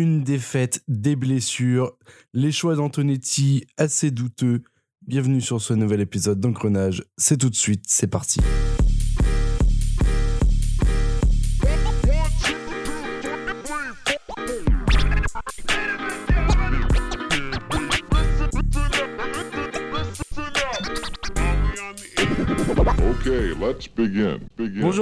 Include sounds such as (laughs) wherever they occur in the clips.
une défaite, des blessures, les choix d'Antonetti assez douteux. Bienvenue sur ce nouvel épisode d'Engrenage. C'est tout de suite, c'est parti.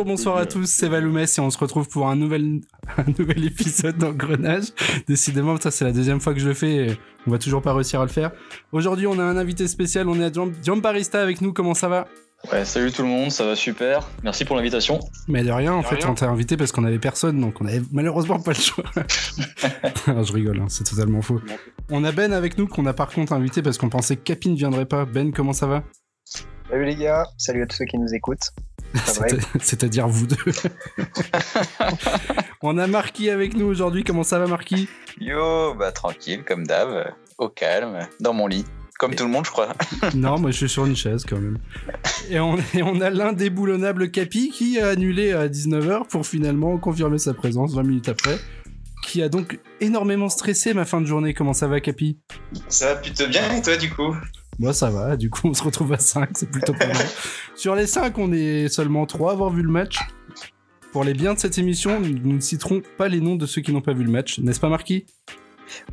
Bonsoir à tous, c'est Valoumès et on se retrouve pour un nouvel, (laughs) un nouvel épisode d'Engrenage. Décidément, ça c'est la deuxième fois que je le fais et on va toujours pas réussir à le faire. Aujourd'hui, on a un invité spécial, on est à Jean Barista avec nous, comment ça va? Ouais, salut tout le monde, ça va super. Merci pour l'invitation. Mais de rien, en fait, on t'a invité parce qu'on avait personne, donc on avait malheureusement pas le choix. (laughs) je rigole, hein, c'est totalement faux. On a Ben avec nous qu'on a par contre invité parce qu'on pensait que Capi ne viendrait pas. Ben, comment ça va? Salut les gars, salut à tous ceux qui nous écoutent. C'est-à-dire vous deux. (laughs) On a Marquis avec nous aujourd'hui. Comment ça va, Marquis Yo, bah tranquille, comme d'hab, au calme, dans mon lit. Comme tout le monde, je crois. (laughs) non, moi je suis sur une chaise quand même. Et on, on a l'indéboulonnable Capi qui a annulé à 19h pour finalement confirmer sa présence 20 minutes après. Qui a donc énormément stressé ma fin de journée. Comment ça va, Capi? Ça va plutôt bien et toi, du coup? Moi, ça va. Du coup, on se retrouve à 5. C'est plutôt pas mal. (laughs) Sur les 5, on est seulement 3 à avoir vu le match. Pour les biens de cette émission, nous ne citerons pas les noms de ceux qui n'ont pas vu le match. N'est-ce pas, Marquis?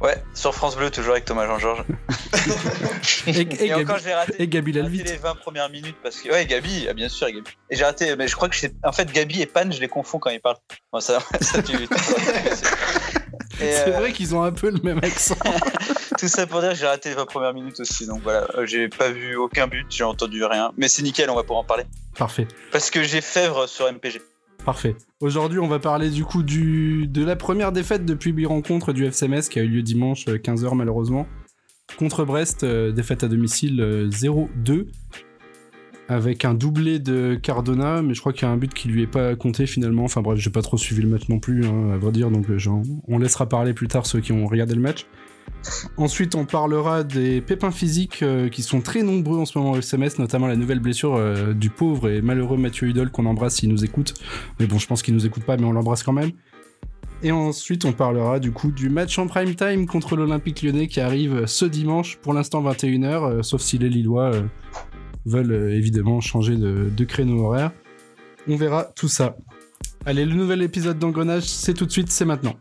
Ouais, sur France Bleu, toujours avec Thomas Jean-Georges. (laughs) et, et, encore, j'ai raté, et Gabi raté les 20 premières minutes parce que. Ouais, Gabi, ah, bien sûr, Gabi. Et j'ai raté, mais je crois que c'est. En fait, Gabi et Pan, je les confonds quand ils parlent. Bon, ça, (laughs) ça tue vite. C'est vrai qu'ils ont un peu le même accent. (laughs) Tout ça pour dire que j'ai raté les 20 premières minutes aussi. Donc voilà, euh, j'ai pas vu aucun but, j'ai entendu rien. Mais c'est nickel, on va pouvoir en parler. Parfait. Parce que j'ai Fèvre sur MPG. Parfait. Aujourd'hui, on va parler du coup du, de la première défaite depuis 8 rencontres du FCMS qui a eu lieu dimanche 15h euh, malheureusement. Contre Brest, euh, défaite à domicile 0-2 avec un doublé de Cardona, mais je crois qu'il y a un but qui lui est pas compté finalement. Enfin bref, j'ai pas trop suivi le match non plus, hein, à vrai dire, donc on laissera parler plus tard ceux qui ont regardé le match. Ensuite, on parlera des pépins physiques euh, qui sont très nombreux en ce moment au SMS, notamment la nouvelle blessure euh, du pauvre et malheureux Mathieu Hudol qu'on embrasse s'il nous écoute. Mais bon, je pense qu'il nous écoute pas, mais on l'embrasse quand même. Et ensuite, on parlera du coup du match en prime time contre l'Olympique lyonnais qui arrive ce dimanche, pour l'instant 21h, euh, sauf si les Lillois veulent évidemment changer de, de créneau horaire. On verra tout ça. Allez, le nouvel épisode d'Engrenage, c'est tout de suite, c'est maintenant.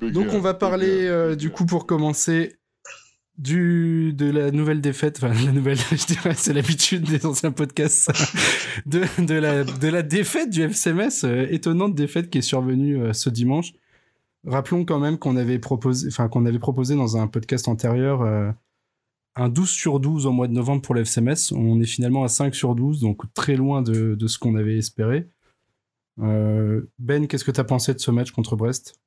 Donc on va parler euh, du coup pour commencer du de la nouvelle défaite, enfin la nouvelle, (laughs) je dirais, c'est l'habitude des anciens podcasts, (laughs) de, de, la, de la défaite du FCMS, euh, étonnante défaite qui est survenue euh, ce dimanche. Rappelons quand même qu'on avait proposé, enfin qu'on avait proposé dans un podcast antérieur un 12 sur 12 au mois de novembre pour le FCMS. On est finalement à 5 sur 12, donc très loin de, de ce qu'on avait espéré. Euh, ben, qu'est-ce que tu as pensé de ce match contre Brest?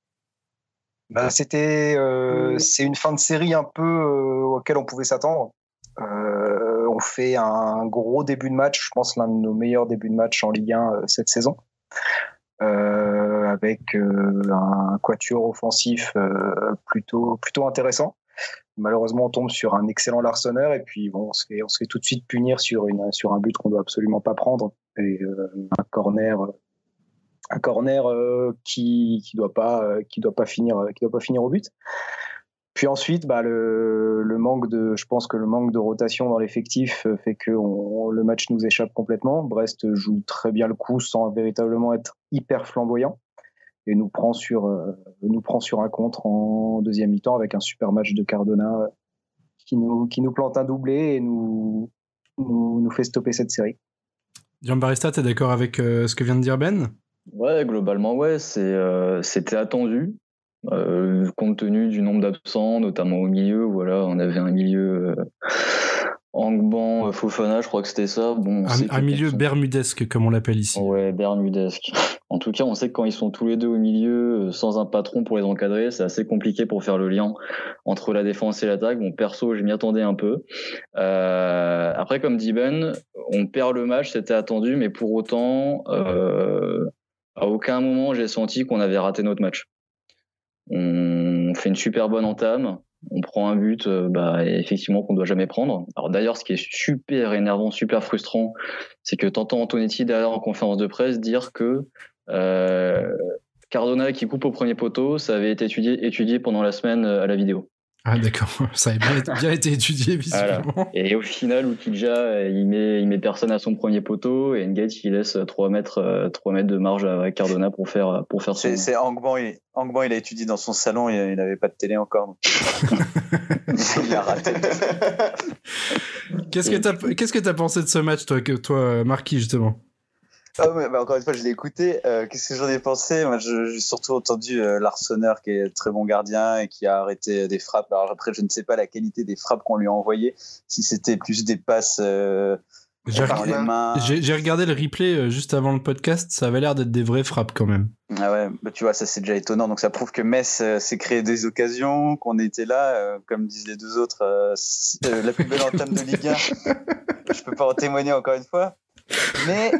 Bah, c'était, euh, c'est une fin de série un peu euh, auquel on pouvait s'attendre. on fait un gros début de match, je pense l'un de nos meilleurs débuts de match en Ligue 1 cette saison, avec un quatuor offensif plutôt plutôt intéressant. Malheureusement, on tombe sur un excellent Larsonneur et puis bon, on se fait, on se fait tout de suite punir sur une sur un but qu'on doit absolument pas prendre et un corner un corner euh, qui qui doit pas euh, qui doit pas finir euh, qui doit pas finir au but. Puis ensuite, bah, le, le, manque de, je pense que le manque de rotation dans l'effectif fait que le match nous échappe complètement. Brest joue très bien le coup sans véritablement être hyper flamboyant et nous prend sur, nous prend sur un contre en deuxième mi-temps avec un super match de Cardona qui nous, qui nous plante un doublé et nous, nous, nous fait stopper cette série. Jean Barista, tu es d'accord avec ce que vient de dire Ben? Ouais, globalement, ouais, euh, c'était attendu, euh, compte tenu du nombre d'absents, notamment au milieu. Voilà, on avait un milieu euh, Angban, euh, Fofana, je crois que c'était ça. Bon, un, milieu bermudesque, comme on l'appelle ici. Ouais, bermudesque. En tout cas, on sait que quand ils sont tous les deux au milieu, sans un patron pour les encadrer, c'est assez compliqué pour faire le lien entre la défense et l'attaque. Bon, perso, je m'y attendais un peu. Euh, après, comme dit Ben, on perd le match, c'était attendu, mais pour autant, à aucun moment j'ai senti qu'on avait raté notre match. On fait une super bonne entame. On prend un but, euh, bah, effectivement, qu'on doit jamais prendre. Alors d'ailleurs, ce qui est super énervant, super frustrant, c'est que t'entends Antonetti derrière en conférence de presse dire que euh, Cardona qui coupe au premier poteau, ça avait été étudié, étudié pendant la semaine euh, à la vidéo. Ah d'accord, (laughs) ça avait bien été, bien été étudié visiblement. Et au final, Ukidja, il met, il met personne à son premier poteau et Engage, il laisse 3 mètres, 3 mètres de marge à Cardona pour faire, pour faire son... C'est Angban, il, Angban, il a étudié dans son salon, il n'avait pas de télé encore. (laughs) Il a raté. Qu'est-ce que t'as, qu'est-ce que t'as pensé de ce match, toi, que, toi, Marquis, justement? Ah ouais, bah encore une fois, je l'ai écouté. Euh, Qu'est-ce que j'en ai pensé? Moi, j'ai surtout entendu euh, Larsonneur, qui est très bon gardien et qui a arrêté des frappes. Alors après, je ne sais pas la qualité des frappes qu'on lui a envoyées. Si c'était plus des passes euh, j'ai par les mains. J'ai regardé le replay euh, juste avant le podcast. Ça avait l'air d'être des vraies frappes quand même. Ah ouais, bah tu vois, ça c'est déjà étonnant. Donc ça prouve que Metz euh, s'est créé des occasions, qu'on était là, euh, comme disent les deux autres, euh, si- euh, la plus belle entame de Ligue 1. (laughs) Je peux pas en témoigner encore une fois. Mais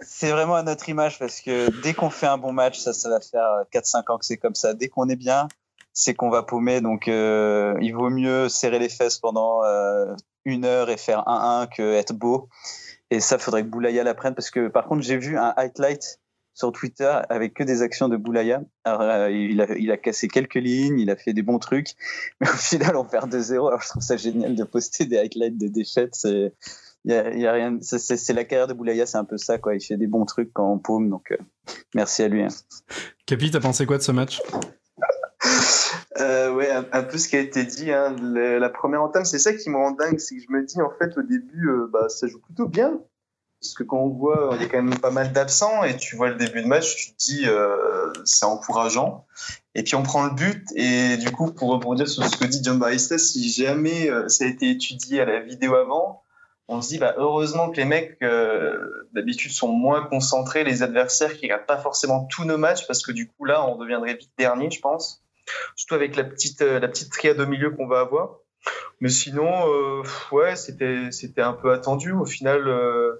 c'est vraiment à notre image parce que dès qu'on fait un bon match, ça, ça va faire 4-5 ans que c'est comme ça. Dès qu'on est bien, c'est qu'on va paumer. Donc euh, il vaut mieux serrer les fesses pendant euh, une heure et faire 1-1 que être beau. Et ça, faudrait que Boulaya l'apprenne parce que par contre, j'ai vu un highlight sur Twitter avec que des actions de Boulaya. Alors, euh, il, a, il cassé quelques lignes, il a fait des bons trucs, mais au final, on perd 2-0. Alors, je trouve ça génial de poster des highlights de défaites. C'est, il y a, il y a rien, c'est, la carrière de Boulaya, c'est un peu ça, quoi. Il fait des bons trucs quand on paume, donc euh, merci à lui. hein. Capi, t'as pensé quoi de ce match? Euh, ouais, un, un peu ce qui a été dit. Hein. Le- la première entame, c'est ça qui me rend dingue, c'est que je me dis en fait au début, euh, bah ça joue plutôt bien, parce que quand on voit, il y a quand même pas mal d'absents et tu vois le début de match, tu te dis euh, c'est encourageant. Et puis on prend le but et du coup pour rebondir sur ce que dit John Barista, si jamais ça a été étudié à la vidéo avant, on se dit bah heureusement que les mecs euh, d'habitude sont moins concentrés, les adversaires qui regardent pas forcément tous nos matchs parce que du coup là on deviendrait vite dernier, je pense surtout avec la petite euh, la petite triade au milieu qu'on va avoir. Mais sinon, euh, ouais, c'était c'était un peu attendu. Au final, euh,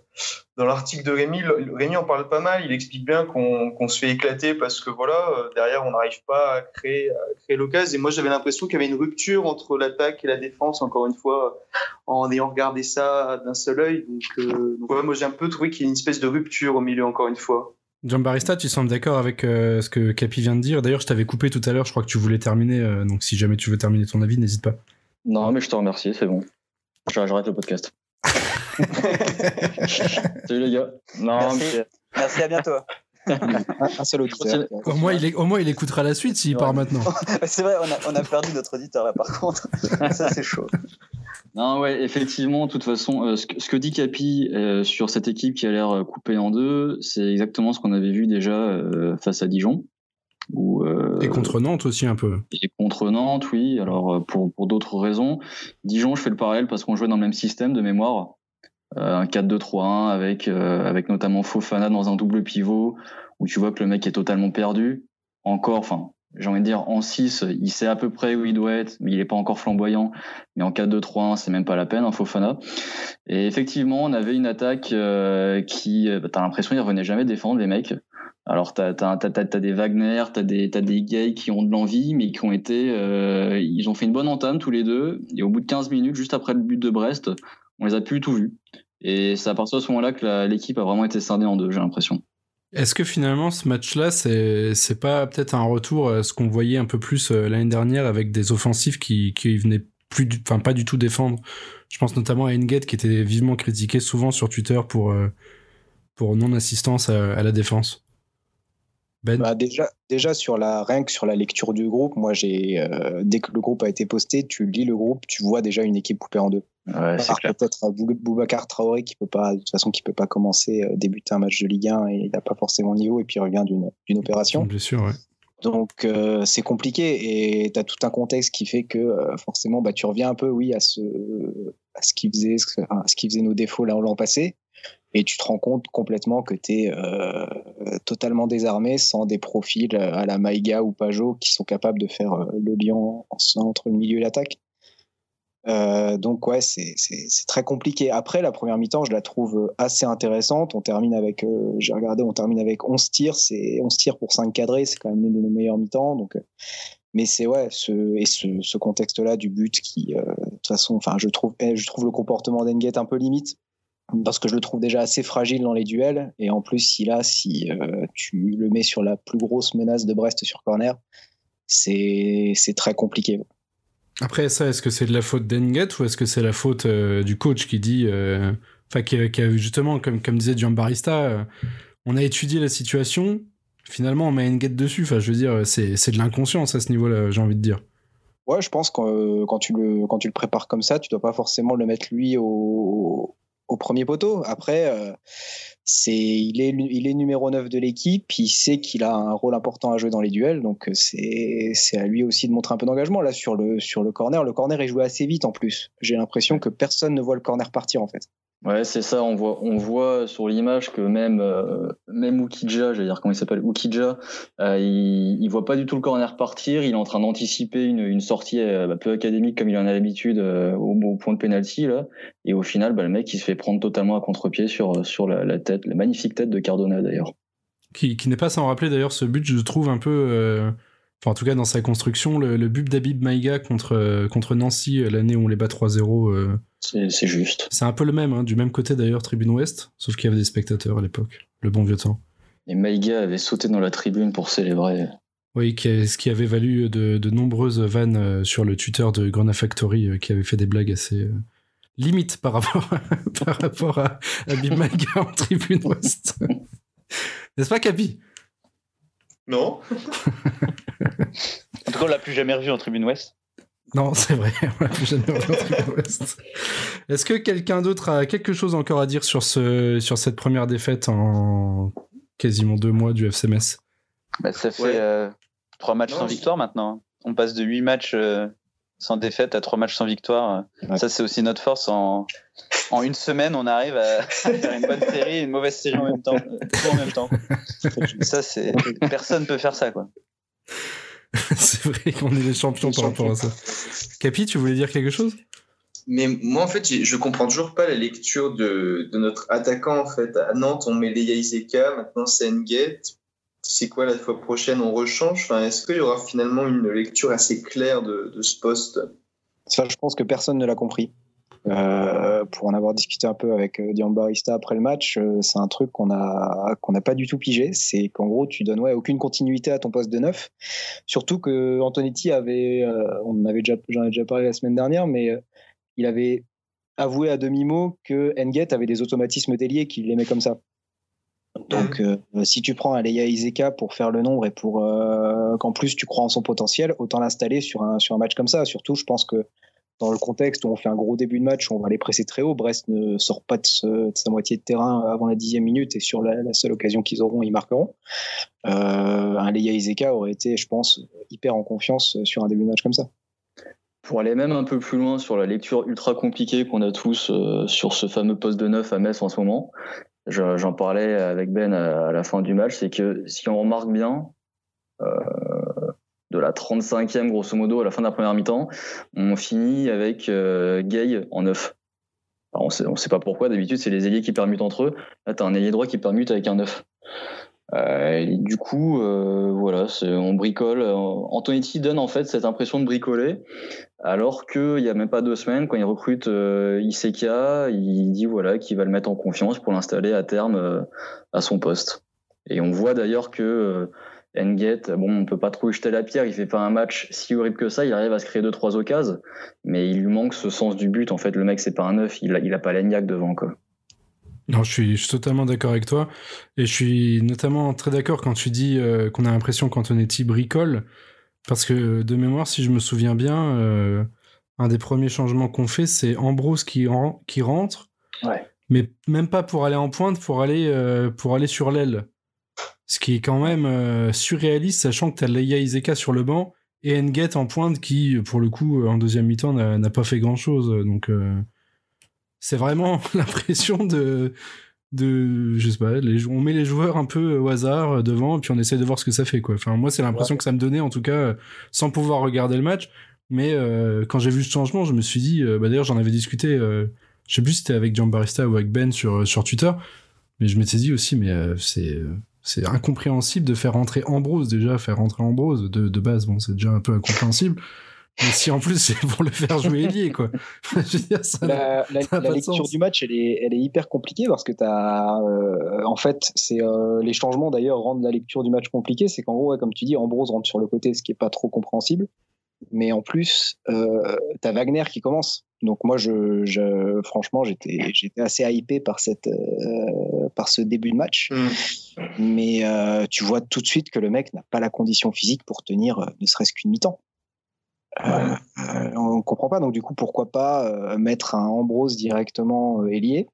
dans l'article de Rémi, Rémi en parle pas mal. Il explique bien qu'on se fait éclater parce que voilà, euh, derrière, on n'arrive pas à créer à créer l'occasion. Et moi, j'avais l'impression qu'il y avait une rupture entre l'attaque et la défense. Encore une fois, en ayant regardé ça d'un seul œil. Donc, donc ouais, moi, j'ai un peu trouvé qu'il y a une espèce de rupture au milieu. Encore une fois. Jean Barista, tu sembles d'accord avec ce que Capi vient de dire. D'ailleurs, je t'avais coupé tout à l'heure. Je crois que tu voulais terminer. donc, si jamais tu veux terminer ton avis, n'hésite pas. Non, mais je te remercie, c'est bon. J'arrête le podcast. (laughs) Salut les gars. Non, Merci. mais- Merci, à bientôt. (laughs) Un, seul auditeur. Au moins, il, est- au moins, il écoutera la suite s'il Ouais. part maintenant. (laughs) c'est vrai, on a, on a perdu notre auditeur là, par contre. ça, c'est chaud. Non, ouais, effectivement, de toute façon, euh, ce, que, ce que dit Capi euh, sur cette équipe qui a l'air euh, coupée en deux, c'est exactement ce qu'on avait vu déjà euh, face à Dijon. Où, euh, Et contre Nantes aussi un peu. et contre Nantes, oui. Alors, euh, pour, pour d'autres raisons. Dijon, je fais le parallèle parce qu'on jouait dans le même système de mémoire. Euh, un 4-2-3-1 avec, euh, avec notamment Fofana dans un double pivot où tu vois que le mec est totalement perdu. Encore, enfin, j'ai envie de dire, en 6, il sait à peu près où il doit être, mais il est pas encore flamboyant. Mais en 4-2-3-1, c'est même pas la peine, hein, Fofana. Et effectivement, on avait une attaque euh, qui, euh, t'as l'impression qu'ils revenaient jamais défendre les mecs. Alors t'as- t'as des Wagner, des t'as des gays qui ont de l'envie, mais qui ont été, euh, ils ont fait une bonne entame tous les deux. Et au bout de 15 minutes, juste après le but de Brest, on les a plus tout vus. Et c'est à partir de ce moment-là que l'équipe a vraiment été scindée en deux, j'ai l'impression. Est-ce que finalement, ce match-là, c'est pas peut-être un retour à ce qu'on voyait un peu plus euh, l'année dernière avec des offensifs qui, qui venaient plus, pas du tout défendre? Je pense notamment à Engate qui était vivement critiqué souvent sur Twitter pour euh, pour non assistance à, à la défense. Ben, Bah déjà, déjà sur la rien que sur la lecture du groupe, moi j'ai euh, dès que le groupe a été posté, tu lis le groupe, tu vois déjà une équipe coupée en deux. Ouais, peut-être à Bou- Boubacar Traoré qui peut pas de toute façon qui peut pas commencer euh, débuter un match de Ligue 1 et il n'a pas forcément le niveau et puis il revient d'une d'une opération. bien sûr, ouais. Donc euh, c'est compliqué et tu as tout un contexte qui fait que euh, forcément bah tu reviens un peu oui à ce à ce qui faisait ce, à ce qui faisait nos défauts là l'an passé et tu te rends compte complètement que tu es euh, totalement désarmé sans des profils à la Maïga ou Pajot qui sont capables de faire euh, le lien en- entre le milieu et l'attaque. Euh, donc ouais, c'est très compliqué. Après, la première mi-temps, je la trouve assez intéressante. On termine avec, j'ai regardé, on termine avec 11 tirs. C'est 11 tirs pour 5 cadrés, c'est quand même l'une de nos meilleures mi-temps. Donc, mais c'est ouais, ce, et ce, ce contexte-là du but qui, de toute façon, enfin, je trouve, eh, je trouve le comportement d'Enguet un peu limite parce que je le trouve déjà assez fragile dans les duels. Et en plus, si là, si tu le mets sur la plus grosse menace de Brest sur corner, c'est très compliqué. Après ça, est-ce que c'est de la faute d'Enget ou est-ce que c'est la faute euh, du coach qui dit, euh, enfin qui, a justement, comme, comme disait Gian Barista, euh, on a étudié la situation, finalement on met Enget dessus. Enfin, je veux dire, c'est de l'inconscience à ce niveau-là, j'ai envie de dire. Ouais, je pense que quand tu le quand tu le prépares comme ça, tu dois pas forcément le mettre lui au, au premier poteau. Après, c'est il est il est numéro 9 de l'équipe, il sait qu'il a un rôle important à jouer dans les duels, donc euh, c'est c'est à lui aussi de montrer un peu d'engagement là sur le sur le corner. Le corner est joué assez vite en plus. J'ai l'impression que personne ne voit le corner partir en fait. Ouais, c'est ça. On voit, on voit sur l'image que même, euh, même Ukija, j'allais dire comment il s'appelle, Ukija, euh, il, il voit pas du tout le corner partir. Il est en train d'anticiper une, une sortie euh, bah, peu académique comme il en a l'habitude euh, au, point de penalty là. Et au final, bah, le mec, il se fait prendre totalement à contre-pied sur sur la, la, tête, la magnifique tête de Cardona d'ailleurs. Qui, qui n'est pas sans rappeler d'ailleurs ce but, je trouve un peu. Enfin, en tout cas, dans sa construction, le, le but d'Abib Maïga contre, contre Nancy l'année où on les bat 3-0 c'est juste. C'est un peu le même, hein, du même côté d'ailleurs, tribune ouest, sauf qu'il y avait des spectateurs à l'époque, le bon vieux temps. Et Maïga avait sauté dans la tribune pour célébrer. Oui, ce qui avait valu de, de nombreuses vannes euh, sur le Twitter de Grona Factory, euh, qui avait fait des blagues assez euh, limites par rapport à, (laughs) par rapport à, à en tribune ouest. (laughs) N'est-ce pas, Capi Non. (laughs) en tout cas, on l'a plus jamais revu en tribune ouest. Non, c'est vrai, Est-ce que quelqu'un d'autre a quelque chose encore à dire sur, ce, sur cette première défaite en quasiment deux mois du FCMS bah, Ça fait euh, trois matchs sans victoire maintenant. On passe de huit matchs euh, sans défaite à trois matchs sans victoire. Ça, c'est aussi notre force. En, en une semaine, on arrive à faire une bonne série et une mauvaise série en même temps. Tout en même temps. Ça, c'est personne peut faire ça, quoi. (laughs) c'est vrai qu'on est les champions par rapport à ça. Capi, tu voulais dire quelque chose? Mais moi, en fait, je comprends toujours pas la lecture de, de notre attaquant. En fait, à Nantes, on met Leia Iseka, maintenant c'est Ngate. C'est quoi la fois prochaine On rechange? Est-ce qu'il y aura finalement une lecture assez claire de, ce poste Ça, je pense que personne ne l'a compris. Euh, pour en avoir discuté un peu avec euh, Dian Barista après le match, euh, c'est un truc qu'on n'a pas du tout pigé. C'est qu'en gros, tu donnes ouais, aucune continuité à ton poste de neuf. Surtout que Antonetti avait, on avait déjà, j'en ai déjà parlé la semaine dernière, mais il avait avoué à demi mot que Enget avait des automatismes déliés qu'il aimait comme ça. Donc, si tu prends Aleya Iseka pour faire le nombre et pour qu'en plus tu crois en son potentiel, autant l'installer sur un sur un match comme ça. Surtout, je pense que dans le contexte où on fait un gros début de match, où on va les presser très haut. Brest ne sort pas de, sa moitié de terrain avant la dixième minute et sur la, seule occasion qu'ils auront, ils marqueront. Euh, un Leia Izeka aurait été, je pense, hyper en confiance sur un début de match comme ça. Pour aller même un peu plus loin sur la lecture ultra compliquée qu'on a tous euh, sur ce fameux poste de neuf à Metz en ce moment, j'en parlais avec Ben à, la fin du match, c'est que si on remarque bien, euh, de la 35e grosso modo à la fin de la première mi-temps, on finit avec euh, Gay en 9. on sait, sait pas pourquoi, d'habitude c'est les ailiers qui permutent entre eux. Là t'as un ailier droit qui permute avec un 9. Euh, du coup, euh, voilà, on bricole. Antonetti donne en fait cette impression de bricoler, alors qu'il n'y a même pas deux semaines, quand il recrute euh, Iseka, il dit voilà qu'il va le mettre en confiance pour l'installer à terme à son poste. Et on voit d'ailleurs que Enget, bon, on peut pas trop jeter la pierre, il fait pas un match si horrible que ça, il arrive à se créer deux trois occasions, mais il lui manque ce sens du but. En fait, le mec c'est pas un neuf, il a, il a pas l'Eniac devant quoi. Non, je suis, je suis totalement d'accord avec toi, et je suis notamment très d'accord quand tu dis euh, qu'on a l'impression qu'Antonetti bricole, parce que de mémoire, si je me souviens bien, euh, un des premiers changements qu'on fait, c'est Ambrose qui, qui rentre, ouais. mais même pas pour aller en pointe, pour aller, euh, pour aller sur l'aile. Ce qui est quand même surréaliste, sachant que tu as Leia Izeka sur le banc et Nget en pointe qui, pour le coup, en deuxième mi-temps, n'a pas fait grand-chose. Donc, c'est vraiment (laughs) l'impression de, de, je sais pas, les, on met les joueurs un peu au hasard devant et puis on essaie de voir ce que ça fait. Quoi. Enfin, moi, c'est l'impression que ça me donnait, en tout cas, sans pouvoir regarder le match. Mais euh, quand j'ai vu ce changement, je me suis dit, euh, bah, d'ailleurs j'en avais discuté, euh, je sais plus si c'était avec Jean Barista ou avec Ben sur, sur Twitter, mais je m'étais dit aussi, mais euh, c'est euh, c'est incompréhensible de faire rentrer Ambrose déjà, faire rentrer Ambrose de, de base, bon c'est déjà un peu incompréhensible. Mais si en plus c'est pour le faire jouer ailier, quoi. (laughs) je veux dire, ça La, ça lecture sens. du match, elle est, elle est hyper compliquée parce que t'as, euh, en fait, c'est euh, les changements d'ailleurs rendent la lecture du match compliquée. C'est qu'en gros, ouais, comme tu dis, Ambrose rentre sur le côté, ce qui est pas trop compréhensible. Mais en plus, euh, t'as Wagner qui commence. Donc moi, je, je franchement, j'étais, j'étais assez hypé par cette, euh, par ce début de match. Mais euh, tu vois tout de suite que le mec n'a pas la condition physique pour tenir, euh, ne serait-ce qu'une mi-temps. Euh, on comprend pas. Donc du coup, pourquoi pas euh, mettre un Ambrose directement euh, ailier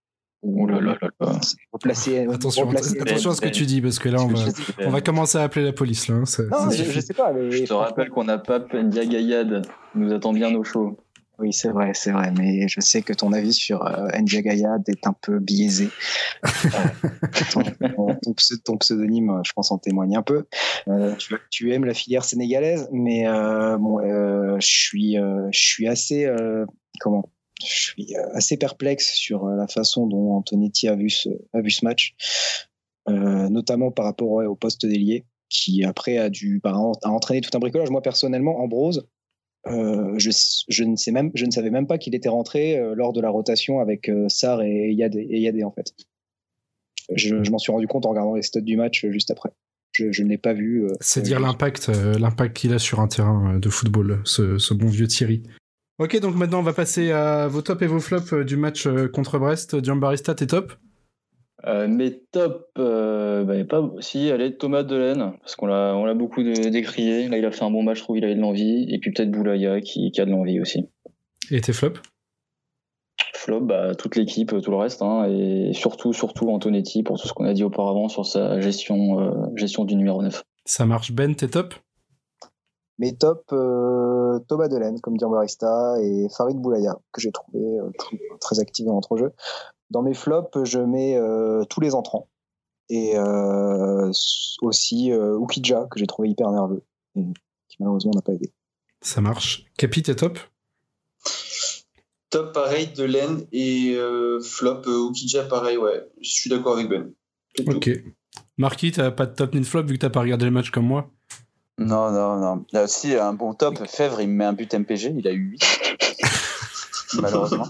ou Oh là là là là. replacer, (laughs) Attention, replacer- attention à ce que tu dis, parce que là on va, on va commencer à appeler la police, là. hein, ça- Non, ça je, suffit. je sais pas. Mais Je te rappelle qu'on n'a pas Ndiagayad, il nous attend bien au chaud. Oui, c'est vrai, c'est vrai. Mais je sais que ton avis sur euh, Ndiagayad est un peu biaisé. Euh, (laughs) ton, ton pse- ton pseudonyme, je pense, en témoigne un peu. Euh, tu, tu aimes la filière sénégalaise, mais euh, bon, je suis, je suis assez, comment, je suis assez perplexe sur la façon dont Antonetti a vu ce, a vu ce match, notamment par rapport ouais, au poste d'ailier, qui après a dû, bah, a entraîné tout un bricolage. Moi personnellement, Ambrose. Euh, je, je ne sais même, je ne savais même pas qu'il était rentré euh, lors de la rotation avec euh, Sarr et Yadé, et Yadé, en fait. Je, je m'en suis rendu compte en regardant les stats du match euh, juste après. Je, je ne l'ai pas vu. C'est dire l'impact, l'impact qu'il a sur un terrain de football, ce, ce bon vieux Thierry. Ok, donc maintenant on va passer à vos tops et vos flops du match contre Brest. Giambarista, t'es top? Euh, mais top, euh, bah, a pas, si, allez, Thomas Delaine, parce qu'on l'a, on l'a beaucoup de- décrié. Là, il a fait un bon match, je trouve, il avait de l'envie. Et puis peut-être Boulaya qui, qui a de l'envie aussi. Et tes flops Flop, bah, toute l'équipe, tout le reste, hein, et surtout, surtout Antonetti pour tout ce qu'on a dit auparavant sur sa gestion, euh, gestion du numéro 9. Ça marche. Ben, t'es top? Mes top, euh, Thomas Delaine, comme dit Barista, et Farid Boulaya, que j'ai trouvé euh, très, très actif dans l'entrejeu. Dans mes flops, je mets euh, tous les entrants. Et euh, aussi euh, Ukidja, que j'ai trouvé hyper nerveux, et qui malheureusement n'a pas aidé. Ça marche. Capi, t'es top? Top pareil de Len et euh, flop euh, Okidja pareil, ouais. Je suis d'accord avec Ben. Ok. Marquis, t'as pas de top ni de flop vu que t'as pas regardé le match comme moi? Non, non, non. Là aussi, un bon top. Fèvre, il me met un but MPG. Il a eu 8. (laughs) (laughs) malheureusement.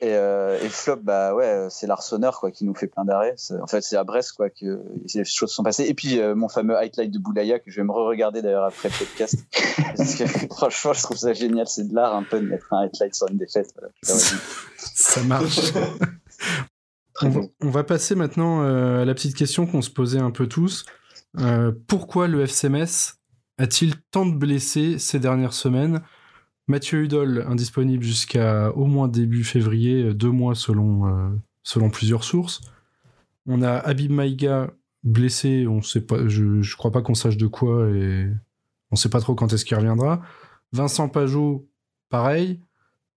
Et, euh, et flop, bah ouais, c'est l'Arseneur quoi, qui nous fait plein d'arrêts. En fait, c'est à Brest quoi, que ces choses sont passées. Et puis, euh, mon fameux highlight de Boulaya, que je vais me re-regarder d'ailleurs après le podcast. (laughs) Parce que franchement, je trouve ça génial. C'est de l'art un peu de mettre un highlight sur une défaite. Voilà. Ça marche. (laughs) Très on, va, bon. on va passer maintenant euh, à la petite question qu'on se posait un peu tous. Euh, pourquoi le FC Metz a-t-il tant de blessés ces dernières semaines? Mathieu Hudol, indisponible jusqu'à au moins début février, euh, deux mois selon, euh, selon plusieurs sources. On a Habib Maïga blessé, on sait pas, je, je crois pas qu'on sache de quoi et on sait pas trop quand est-ce qu'il reviendra. Vincent Pajot, pareil.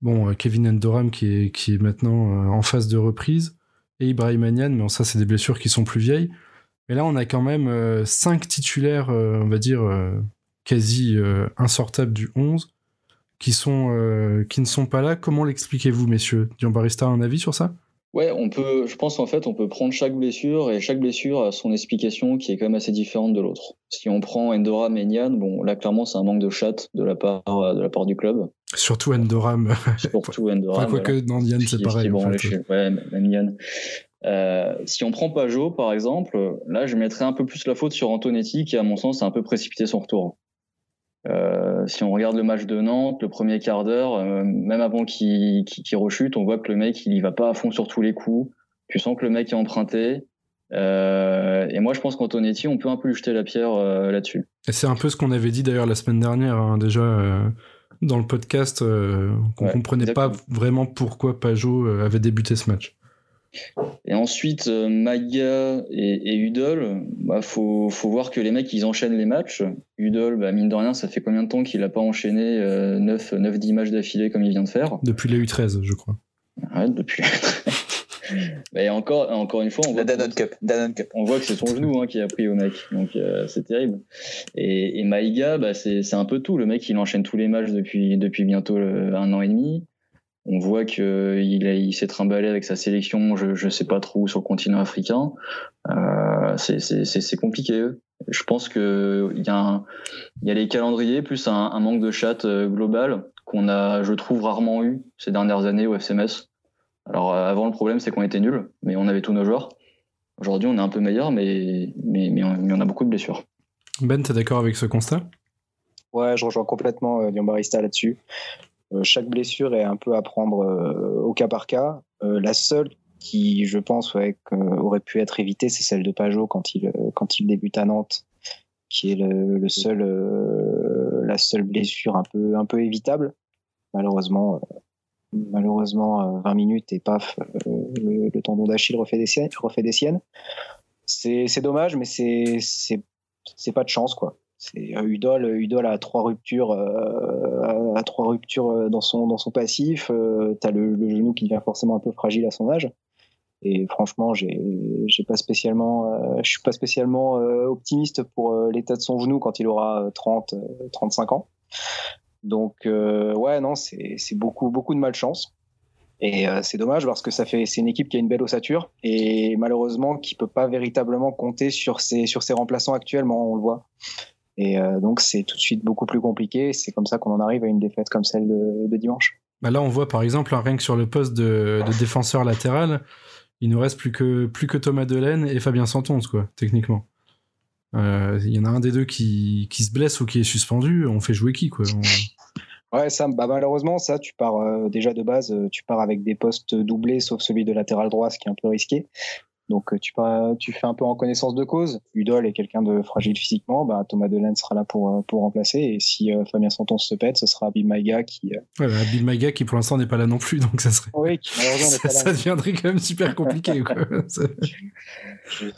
Bon, euh, Kevin Endoram qui est, qui est maintenant en phase de reprise. Et Ibrahim Agnan, mais ça, c'est des blessures qui sont plus vieilles. Mais là, on a quand même cinq titulaires, on va dire, quasi insortables du 11, qui, sont, euh, qui ne sont pas là. Comment l'expliquez-vous, messieurs? Dion Barista a un avis sur ça? Ouais, on peut, je pense qu'en fait, on peut prendre chaque blessure et chaque blessure a son explication qui est quand même assez différente de l'autre. Si on prend Endoram et Nian, bon, là, clairement, c'est un manque de chatte de la part, euh, de la part du club. Surtout Endoram. (laughs) Surtout Endoram. Enfin, quoique, dans Yann, c'est pareil. en branlé fait. chez- Ouais, même Yann. Euh, si on prend Pajot, par exemple, là, je mettrais un peu plus la faute sur Antonetti, qui, à mon sens, a un peu précipité son retour. Euh, si on regarde le match de Nantes, le premier quart d'heure, euh, même avant qu'il rechute, on voit que le mec, il y va pas à fond sur tous les coups. Tu sens que le mec est emprunté. Euh, et moi, je pense qu'Antonetti, on peut un peu lui jeter la pierre là-dessus. Et c'est un peu ce qu'on avait dit d'ailleurs la semaine dernière, hein, déjà dans le podcast, qu'on Ouais, comprenait pas vraiment pourquoi Pajot avait débuté ce match. Et ensuite, euh, Maga et, et Udol, bah, faut, faut voir que les mecs, ils enchaînent les matchs. Udol, bah, mine de rien, ça fait combien de temps qu'il a pas enchaîné euh, 9, 9, 10 matchs d'affilée comme il vient de faire? Depuis la U13, je crois. Ouais, depuis. (laughs) Mais encore, encore une fois, on La voit, Danone Cup. Danone Cup. on voit que c'est son genou hein, qui a pris au mec. Donc euh, c'est terrible. Et, et Maïga, bah, c'est c'est un peu tout. Le mec, il enchaîne tous les matchs depuis, depuis bientôt euh, un an et demi. On voit qu'il il, s'est trimballé avec sa sélection, je, je sais pas trop sur le continent africain. Euh, c'est- compliqué. Je pense que il y, a y les calendriers plus un, un manque de chat euh, global qu'on a, je trouve, rarement eu ces dernières années au FCMS. Alors euh, avant, le problème, c'est qu'on était nuls, mais on avait tous nos joueurs. Aujourd'hui, on est un peu meilleur, mais, mais, mais, on, mais on a beaucoup de blessures. Ben, t'es d'accord avec ce constat? Ouais, je rejoins complètement euh, Lyon Barista là-dessus. Euh, chaque blessure est un peu à prendre euh, au cas par cas. Euh, la seule qui, je pense, ouais, aurait pu être évitée, c'est celle de Pajot quand il, quand il débute à Nantes, qui est le, le seul, euh, la seule blessure un peu, un peu évitable. Malheureusement, euh, malheureusement, euh, 20 minutes et paf, le, le tendon d'Achille refait des siennes. Refait des siennes. C'est dommage, mais c'est c'est pas de chance quoi. Euh, Udol, Udol a trois ruptures, euh, a trois ruptures euh, dans son dans son passif. Euh, T'as le, genou qui devient forcément un peu fragile à son âge. Et franchement, j'ai j'ai pas spécialement, euh, je suis pas spécialement euh, optimiste pour euh, l'état de son genou quand il aura euh, 30, euh, 35 ans. Donc euh, ouais, non, c'est c'est beaucoup beaucoup de malchance. Et euh, c'est dommage parce que ça fait c'est une équipe qui a une belle ossature et malheureusement qui peut pas véritablement compter sur ses sur ses remplaçants actuellement, on le voit. Et euh, donc c'est tout de suite beaucoup plus compliqué. C'est comme ça qu'on en arrive à une défaite comme celle de, de dimanche. Bah Là, on voit par exemple, rien que sur le poste de, de défenseur latéral, il nous reste plus que, plus que Thomas Delaine et Fabien Santonce, quoi, techniquement. Euh, Il y en a un des deux qui, qui se blesse ou qui est suspendu, on fait jouer qui, quoi On- (laughs) Ouais, ça, bah malheureusement, ça, tu pars euh, déjà de base, tu pars avec des postes doublés, sauf celui de latéral droit, ce qui est un peu risqué. Donc euh, tu, fais un peu en connaissance de cause. Udol est quelqu'un de fragile physiquement, bah, Thomas Delaine sera là pour, euh, pour remplacer. Et si euh, Fabien Santon se pète, ce sera Bill Maïga qui. euh, Ouais, bah, Bill qui pour l'instant n'est pas là non plus, donc ça serait. Oui, qui malheureusement n'est (laughs) Ça, pas là. ça deviendrait quand même super compliqué, quoi. (laughs)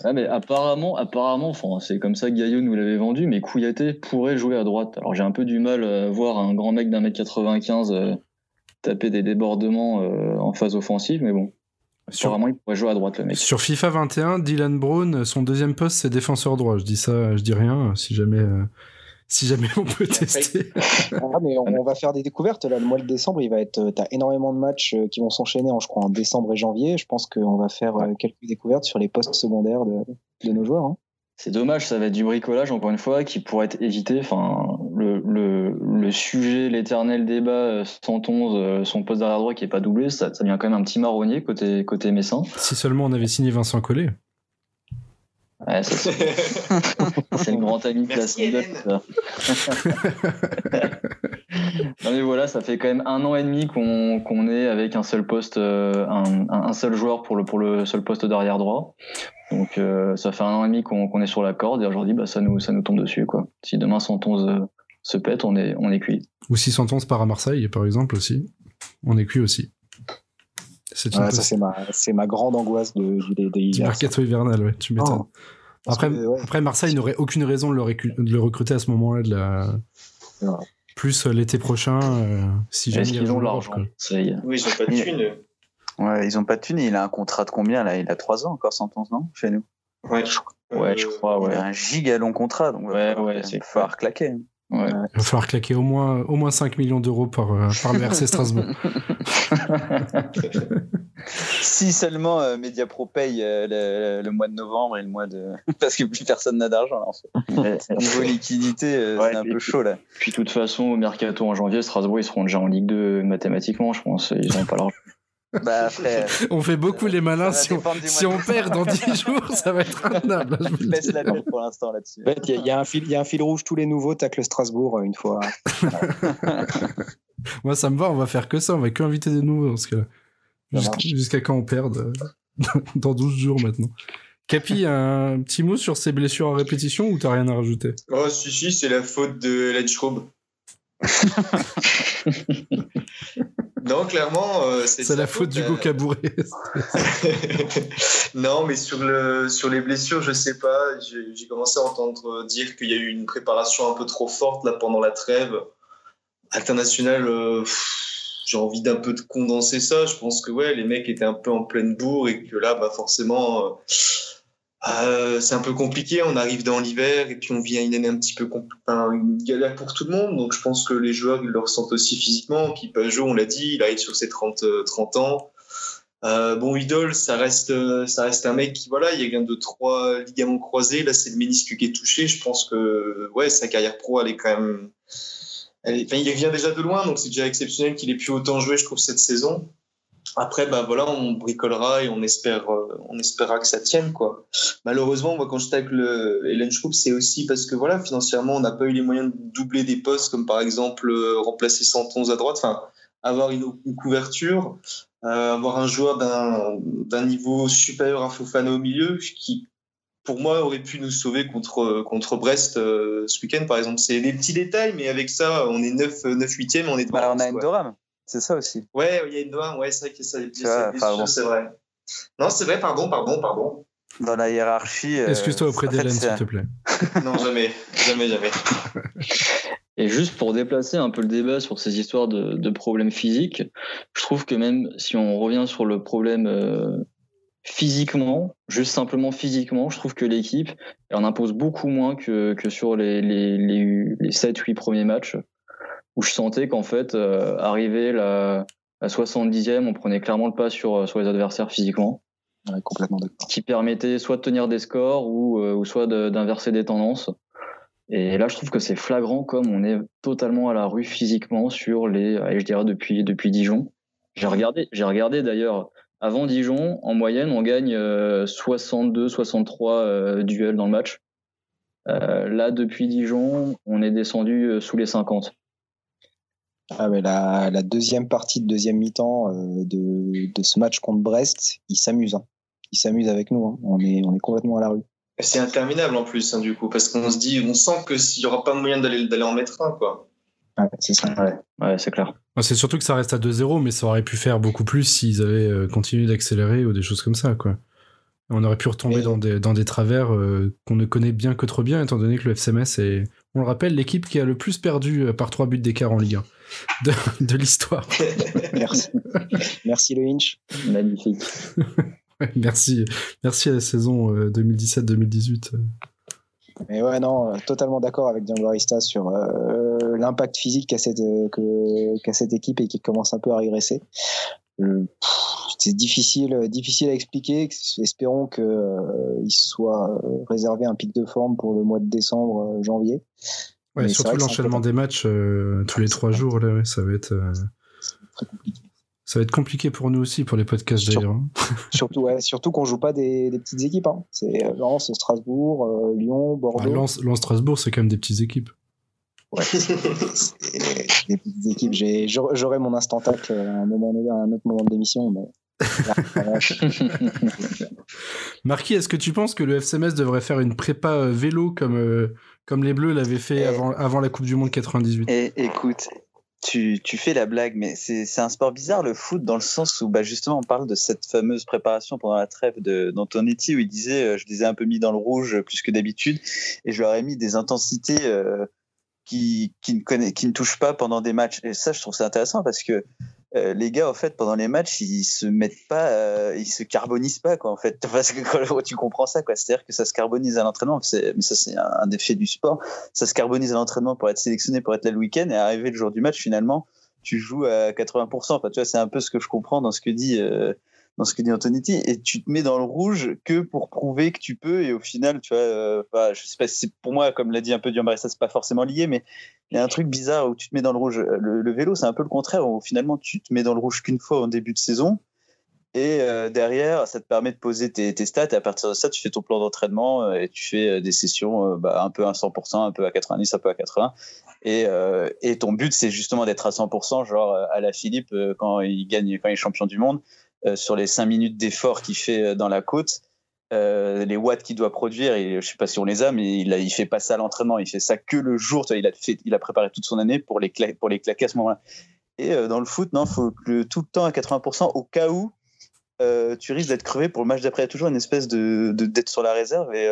Ah, mais apparemment, apparemment, enfin, c'est comme ça que Gaillot nous l'avait vendu, mais Kouyaté pourrait jouer à droite. Alors j'ai un peu du mal à voir un grand mec d'un mètre 95 euh, taper des débordements euh, en phase offensive, mais bon. Sur, Apparemment, il pourrait jouer à droite, le mec. sur FIFA 21, Dylan Brown, son deuxième poste, c'est défenseur droit. Je dis ça, je dis rien, si jamais, euh, si jamais on peut tester. (laughs) Ah, mais on, on va faire des découvertes. Là, le mois de décembre, il va être. T'as énormément de matchs euh, qui vont s'enchaîner, en, je crois, en décembre et janvier. Je pense qu'on va faire euh, quelques découvertes sur les postes secondaires de, de nos joueurs. hein. C'est dommage, ça va être du bricolage, encore une fois, qui pourrait être évité. Enfin, le, le, le sujet, l'éternel débat, euh, 111, euh, son poste derrière droit qui est pas doublé, ça, ça devient quand même un petit marronnier côté, côté Messin. si seulement on avait signé Vincent Collet. Ouais, ça, (laughs) c'est le grand ami de la ça. (laughs) non mais voilà, ça fait quand même un an et demi qu'on qu'on est avec un seul poste, euh, un, un- seul joueur pour le, pour le seul poste d'arrière droit. Donc euh, ça fait un an et demi qu'on est sur la corde et aujourd'hui bah, ça, nous, ça nous tombe dessus. quoi. Si demain 111 euh, se pète, on est, on est cuit. Ou si Santonce part à Marseille, par exemple, aussi. On est cuit aussi. C'est Ouais, ça, c'est ma, c'est ma grande angoisse de, du Hilaires. mercato hivernal, ouais, tu m'étonnes. Oh. Après, que, ouais, après, Marseille n'aurait aucune raison de le, récu- de le recruter à ce moment-là. De la... Ouais. Plus euh, l'été prochain, euh, si jamais il qu'ils ont l'argent. Oui, ils ont pas de thunes. Ouais, ils ont pas de thunes. Il a un contrat de combien là? Il a 3 ans encore, Santons, non? Chez nous. Ouais, Ouais, je crois, Il ouais. a un giga long contrat, donc Ouais, ouais, c'est va falloir claquer. Ouais. Il va falloir claquer au moins, au moins 5 millions d'euros par, euh, par le RC Strasbourg. (laughs) Si seulement euh, Mediapro paye euh, le, le mois de novembre et le mois de. (laughs) Parce que plus personne n'a d'argent en fait. Niveau liquidité, euh, Ouais, c'est un puis- peu chaud là. Puis de toute façon, au mercato en janvier, Strasbourg, ils seront déjà en Ligue 2 mathématiquement, je pense. Ils n'ont pas l'argent. (laughs) Bah après, On fait beaucoup les malins. Si on, si perd dans décembre. 10 jours, ça va être intenable. je vous dis. la pour l'instant là-dessus. En fait, il y, a- il y a un fil, il y a un fil rouge tous les nouveaux tacle Strasbourg euh, une fois. (laughs) Moi, ça me va, on va faire que ça. On va que inviter des nouveaux Jusqu'-. Jusqu'à quand on perde euh, (laughs) Dans 12 jours maintenant. Capi, un petit mot sur ces blessures à répétition ou t'as rien à rajouter? Oh, si, si, c'est la faute de Ledschraub. (laughs) non, clairement, euh, c'est la faute du euh, go cabouré. (laughs) non, mais sur, le, sur les blessures, je sais pas. J'ai commencé à entendre dire qu'il y a eu une préparation un peu trop forte là pendant la trêve internationale. euh, j'ai envie d'un peu de condenser ça. Je pense que ouais, les mecs étaient un peu en pleine bourre et que là, bah forcément, euh, c'est un peu compliqué. On arrive dans l'hiver et puis on vit une année un petit peu enfin, une galère pour tout le monde. Donc je pense que les joueurs ils le ressentent aussi physiquement. Puis Pajot, on l'a dit, il arrive sur ses 30, 30 ans. Euh, bon, Idol, ça reste, ça reste un mec qui, voilà, il y a de trois ligaments croisés. Là, c'est le ménisque qui est touché. Je pense que, ouais, sa carrière pro, elle est quand même, il vient déjà de loin, donc c'est déjà exceptionnel qu'il ait pu autant jouer, je trouve, cette saison. Après, bah voilà, on bricolera et on espère, euh, on espérera que ça tienne, quoi. Malheureusement, moi, quand j'étais avec le Hélène Schroup, c'est aussi parce que, voilà, financièrement, on n'a pas eu les moyens de doubler des postes, comme par exemple euh, remplacer 111 à droite, enfin, avoir une, une couverture. Euh, avoir un joueur d'un niveau supérieur à Fofana au milieu qui pour moi aurait pu nous sauver contre contre Brest euh, ce week-end par exemple c'est des petits détails mais avec ça on est 9 9 8e on est bah, alors on a Endoram c'est ça aussi. Ouais il y a Endoram ouais c'est vrai que ça c'est vrai. Non c'est vrai pardon pardon pardon. Dans la hiérarchie euh, excuse-toi auprès d'Hélène s'il te plaît. (laughs) Non jamais jamais jamais. Et juste pour déplacer un peu le débat sur ces histoires de, problèmes physiques, je trouve que même si on revient sur le problème euh, physiquement, juste simplement physiquement, je trouve que l'équipe en impose beaucoup moins que, que sur les, les, les, les 7-8 premiers matchs, où je sentais qu'en fait, euh, arrivé la, à 70e, on prenait clairement le pas sur, sur les adversaires physiquement. complètement d'accord. Qui permettait soit de tenir des scores ou, euh, ou soit d'inverser des tendances. Et là, je trouve que c'est flagrant comme on est totalement à la rue physiquement sur les, je dirais depuis depuis Dijon. J'ai regardé, j'ai regardé d'ailleurs avant Dijon, en moyenne, on gagne 62, euh, 63 euh, duels dans le match. Euh, là, depuis Dijon, on est descendu sous les 50. Ah, mais la, la deuxième partie de deuxième mi-temps de, de, ce match contre Brest, il s'amuse. Hein. Il s'amuse avec nous. Hein. On, est, on est complètement à la rue. C'est interminable en plus, hein, du coup, parce qu'on se dit, on sent que s'il n'y aura pas moyen d'aller d'aller en mettre un, quoi. Ouais, c'est ça. Ouais, c'est clair. C'est surtout que ça reste à 2-0, mais ça aurait pu faire beaucoup plus s'ils avaient euh, continué d'accélérer ou des choses comme ça, quoi. On aurait pu retomber dans, des, dans des travers euh, qu'on ne connaît bien que trop bien, étant donné que le FCMS est, on le rappelle, l'équipe qui a le plus perdu euh, par 3 buts d'écart en Ligue 1 (laughs) de, de l'histoire. (laughs) Merci. Merci le Hinch. Magnifique. (laughs) merci, merci à la saison 2017-2018. Euh, Mais ouais, non, euh, totalement d'accord avec Barista sur euh, l'impact physique qu'a cette, cette équipe et qui commence un peu à régresser. C'est difficile, difficile à expliquer. Espérons qu'il il soit réservé un pic de forme pour le mois de décembre, janvier. Ouais, surtout l'enchaînement des matchs tous les trois jours, là, ça va être. très compliqué. Ça va être compliqué pour nous aussi, pour les podcasts d'ailleurs. Hein. (laughs) surtout, ouais, surtout qu'on joue pas des, des petites équipes. Hein. C'est euh, Lens, Strasbourg, euh, Lyon, Bordeaux. Lens, Strasbourg, c'est quand même des petites équipes. Ouais, (laughs) des petites équipes. J'aurai mon instant tac à un, moment, à un autre moment de l'émission, mais. (laughs) Marquis, est-ce que tu penses que le FCMS devrait faire une prépa euh, vélo comme, comme les Bleus l'avaient fait avant, avant la Coupe du Monde 98 Et écoute, tu, tu, fais la blague, mais c'est un sport bizarre le foot dans le sens où bah justement on parle de cette fameuse préparation pendant la trêve d'Antonetti où il disait euh, je les ai un peu mis dans le rouge plus que d'habitude et je leur ai mis des intensités euh, qui, qui, ne connaît, qui ne touchent pas pendant des matchs. Et ça je trouve ça intéressant parce que euh, les gars, en fait, pendant les matchs, ils se mettent pas, euh, ils se carbonisent pas, quoi, en fait. (laughs) Parce que tu comprends ça, quoi. C'est-à-dire que ça se carbonise à l'entraînement. Mais ça, c'est un, des faits du sport. Ça se carbonise à l'entraînement pour être sélectionné, pour être là le week-end, et arriver le jour du match, finalement, tu joues à 80%. Enfin, tu vois, c'est un peu ce que je comprends dans ce que dit euh, dans ce que dit Antonetti, et tu te mets dans le rouge que pour prouver que tu peux, et au final, tu vois, euh, bah, je sais pas si c'est pour moi, comme l'a dit un peu ça c'est pas forcément lié, mais il y a un truc bizarre où tu te mets dans le rouge. Le, vélo, c'est un peu le contraire, où finalement, tu te mets dans le rouge qu'une fois en début de saison, et euh, derrière, ça te permet de poser tes, stats, et à partir de ça, tu fais ton plan d'entraînement, euh, et tu fais des sessions bah, un peu à 100%, un peu à 90, un peu à 80. Et, ton but, c'est justement d'être à 100%, genre à la Philippe, quand il gagne, quand il est champion du monde euh, sur les 5 minutes d'effort qu'il fait euh, dans la côte, euh, les watts qu'il doit produire, et je sais pas si on les a, mais il, a, il fait pas ça à l'entraînement, il fait ça que le jour. il a fait, il a préparé toute son année pour les pour les claquer à ce moment-là. Et dans le foot, non, faut tout le temps à 80% au cas où tu risques d'être crevé pour le match d'après. Il y a toujours une espèce de d'être sur la réserve et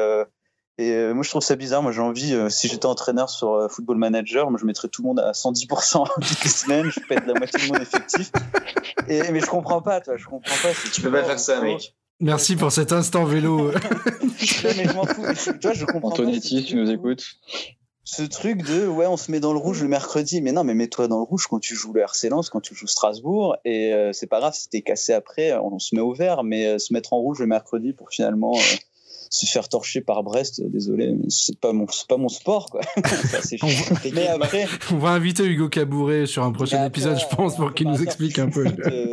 Et euh, moi, je trouve ça bizarre. Moi, j'ai envie, euh, si j'étais entraîneur sur euh, Football Manager, moi, je mettrais tout le monde à 110% (laughs) toutes les semaines. Je pète la moitié de mon effectif. Et, mais je comprends pas, toi. Je comprends pas. Tu peux pas faire ça, mec. Merci pour cet instant vélo. (laughs) Mais je m'en fous. Tu vois, je comprends pas. Antonetti, si tu nous écoutes. Ce truc de, ouais, on se met dans le rouge le mercredi. Mais non, mais mets-toi dans le rouge quand tu joues le RC Lens, quand tu joues Strasbourg. Et euh, c'est pas grave si t'es cassé après, on se met au vert. Mais euh, se mettre en rouge le mercredi pour finalement euh, se faire torcher par Brest, euh, désolé, mais c'est pas mon, c'est pas mon sport, quoi. (laughs) Ça, c'est On chiant. Mais après, On va inviter Hugo Cabouret sur un prochain épisode, je pense, pour qu'il pas nous explique un (laughs) peu. euh,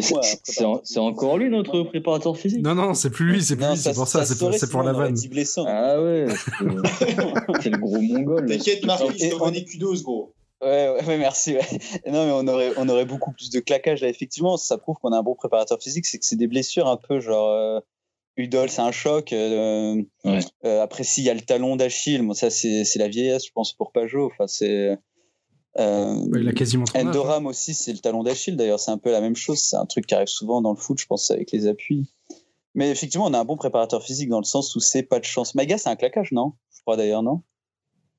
c'est c'est c'est encore lui notre préparateur physique. Non, non, c'est plus lui, c'est plus Non, lui, c'est pour ça, c'est pour, c'est la vanne. dit blessant. Ah ouais, c'est (laughs) c'est le gros mongol. T'inquiète, Marc, je on- des kudos, gros. Ouais, ouais, ouais, merci. Ouais. Non, mais on aurait, on aurait beaucoup plus de claquage là. Effectivement, ça prouve qu'on a un bon préparateur physique. C'est que c'est des blessures un peu genre. Euh, Udol, c'est un choc. euh, Ouais. euh, après, s'il y a le talon d'Achille, bon, ça, c'est la vieillesse, je pense, pour Pajot. Enfin, c'est. Euh, Ouais, il a quasiment trop Endoram aussi, c'est le talon d'Achille. D'ailleurs, c'est un peu la même chose. C'est un truc qui arrive souvent dans le foot, je pense, avec les appuis. Mais effectivement, on a un bon préparateur physique dans le sens où c'est pas de chance. Maga, c'est un claquage, non? Je crois d'ailleurs, non?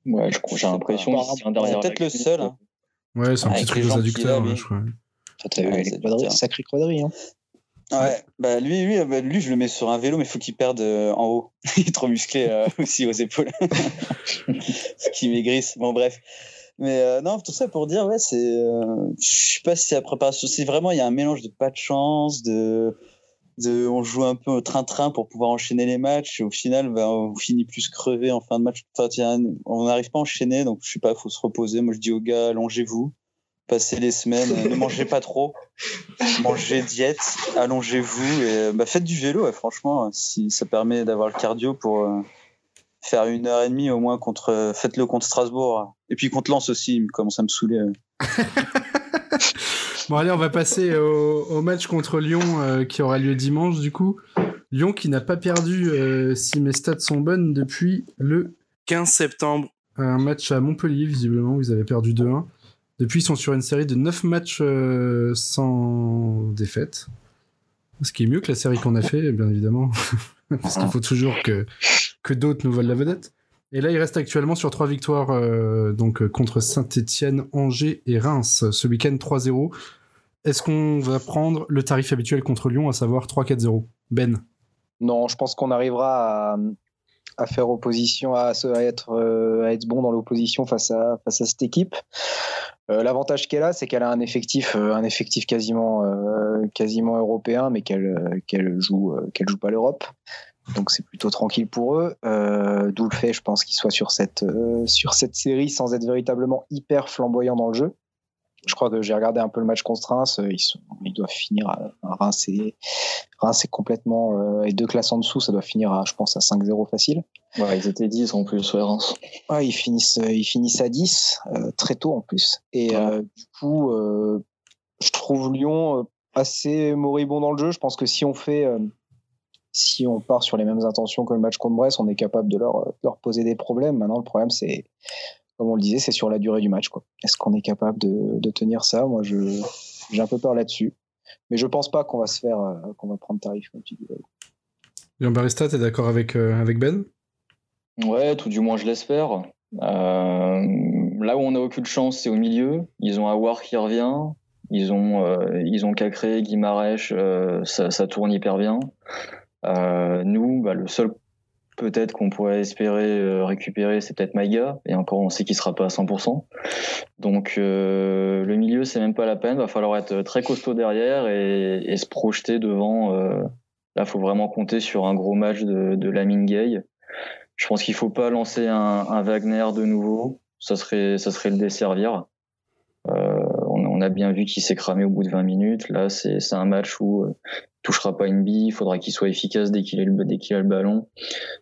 Ouais, je crois- j'ai l'impression. C'est peut-être le seul, hein. Ouais, c'est un petit truc aux adducteurs, a, lui. ouais, je crois. Ouais, les quadrilles, sacré quadrille. Hein. Ouais, bah lui, lui, bah, lui, je le mets sur un vélo, mais il faut qu'il perde euh, en haut. (laughs) il est trop musclé euh, (laughs) aussi aux épaules. (laughs) Ce qui maigrisse. Bon, bref. Mais euh, non, tout ça pour dire, ouais, c'est. euh, je sais pas si la préparation. C'est vraiment, il y a un mélange de pas de chance, de. de on joue un peu au train-train pour pouvoir enchaîner les matchs. Au final, bah, on finit plus crevé en fin de match. Enfin, tiens, on n'arrive pas à enchaîner, donc je sais pas, faut se reposer. Moi, je dis aux gars, allongez-vous. Passez les semaines, euh, ne mangez pas trop (laughs) mangez diète, allongez-vous et bah, faites du vélo. ouais, franchement, si ça permet d'avoir le cardio pour euh, faire une heure et demie au moins contre, euh, faites-le contre Strasbourg et puis contre Lens aussi. Il commence à me saouler. euh. (laughs) Bon, allez, on va passer au, au match contre Lyon euh, qui aura lieu dimanche, du coup. Lyon qui n'a pas perdu, euh, si mes stats sont bonnes, depuis le 15 septembre. Un match à Montpellier, visiblement, où ils avaient perdu 2-1. Depuis, ils sont sur une série de 9 matchs euh, sans défaite. Ce qui est mieux que la série qu'on a fait, bien évidemment. (laughs) Parce qu'il faut toujours que, que d'autres nous volent la vedette. Et là, il reste actuellement sur trois victoires euh, donc euh, contre Saint-Etienne, Angers et Reims. Ce week-end 3-0. Est-ce qu'on va prendre le tarif habituel contre Lyon, à savoir 3-4-0 Ben Non, je pense qu'on arrivera à, faire opposition, à, à être, à être bon dans l'opposition face à, face à cette équipe. Euh, L'avantage qu'elle a, c'est qu'elle a un effectif, euh, un effectif quasiment, euh, quasiment européen, mais qu'elle qu'elle joue, qu'elle joue pas l'Europe. Donc c'est plutôt tranquille pour eux. D'où le fait, je pense, qu'ils soient sur cette, sur cette série sans être véritablement hyper flamboyants dans le jeu. Je crois que j'ai regardé un peu le match contre Reims. euh, Ils, sont, ils doivent finir à, à Reims et Reims est complètement euh, et deux classes en dessous, ça doit finir à, je pense, à 5-0 facile. Ouais, ils étaient 10 en plus, ouais, Reims. Ouais, ils finissent, euh, ils finissent à 10 euh, très tôt en plus. Et Ouais. euh, du coup, je trouve Lyon assez moribond dans le jeu. Je pense que si on fait, si on part sur les mêmes intentions que le match contre Brest, on est capable de leur, de leur poser des problèmes. Maintenant, le problème, c'est, comme on le disait, c'est sur la durée du match. quoi. Est-ce qu'on est capable de, de tenir ça? Moi, je, j'ai un peu peur là-dessus. Mais je pense pas qu'on va se faire, euh, qu'on va prendre tarif, comme tu dis. Jean Barista, t'es d'accord avec, euh, avec Ben? Ouais, tout du moins, je l'espère. Euh, là où on n'a aucune chance, c'est au milieu. Ils ont Awar qui revient. Ils ont, euh, ils ont Cacré, Guimarèche, euh, ça, ça tourne hyper bien. Euh, nous, bah, le seul peut-être qu'on pourrait espérer euh, récupérer, c'est peut-être Maïga. Et encore, on sait qu'il sera pas à 100%. Donc, euh, le milieu, c'est même pas la peine. Va falloir être très costaud derrière et, se projeter devant. euh, là, faut vraiment compter sur un gros match de, de Lamine Gay. Je pense qu'il faut pas lancer un, un Wagner de nouveau. Ça serait, ça serait le desservir. A bien vu qu'il s'est cramé au bout de 20 minutes. Là, c'est un match où euh, il touchera pas une bille. Il faudra qu'il soit efficace dès qu'il a le, ballon.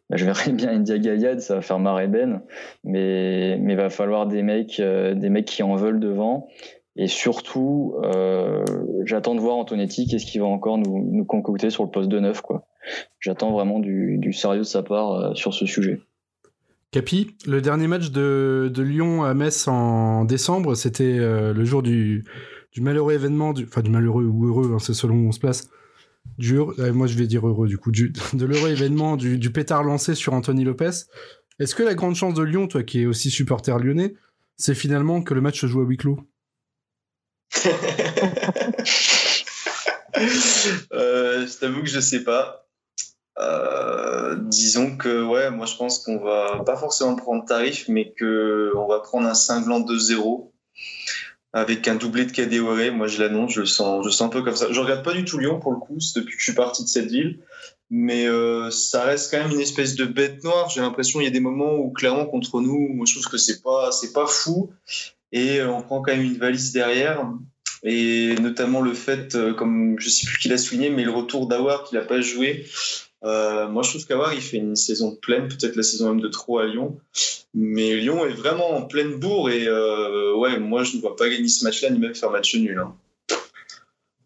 Bah, je verrais (laughs) bien India Gaillade, ça va faire marrer Ben. Mais mais va falloir des mecs, euh, des mecs qui en veulent devant. Et surtout, euh, j'attends de voir Antonetti qu'est-ce qu'il va encore nous, concocter sur le poste de neuf. J'attends vraiment du, du sérieux de sa part euh, sur ce sujet. Capi, le dernier match de, Lyon à Metz en décembre, c'était euh, le jour du, malheureux événement, enfin du malheureux ou heureux, hein, c'est selon où on se place, du euh, moi je vais dire heureux du coup, du, (laughs) de l'heureux événement du, du pétard lancé sur Anthony Lopez. Est-ce que la grande chance de Lyon, toi qui es aussi supporter lyonnais, c'est finalement que le match se joue à huis clos? (laughs) Euh, je t'avoue que je sais pas. Euh, disons que ouais, moi je pense qu'on va pas forcément prendre tarif, mais que on va prendre un cinglant de 0 avec un doublé de Kadewere. Moi je l'annonce, je le sens, je sens un peu comme ça. Je regarde pas du tout Lyon pour le coup, depuis que je suis parti de cette ville, mais euh, ça reste quand même une espèce de bête noire. J'ai l'impression il y a des moments où clairement contre nous, moi je trouve que c'est pas c'est pas fou et on prend quand même une valise derrière et notamment le fait, euh, comme je sais plus qui l'a souligné, mais le retour d'Awar qui n'a pas joué. Euh, moi, je trouve qu'Awar, il fait une saison pleine, peut-être la saison même de trop à Lyon. Mais Lyon est vraiment en pleine bourre et euh, ouais, moi, je ne vois pas gagner ce match-là, ni même faire match nul. Hein.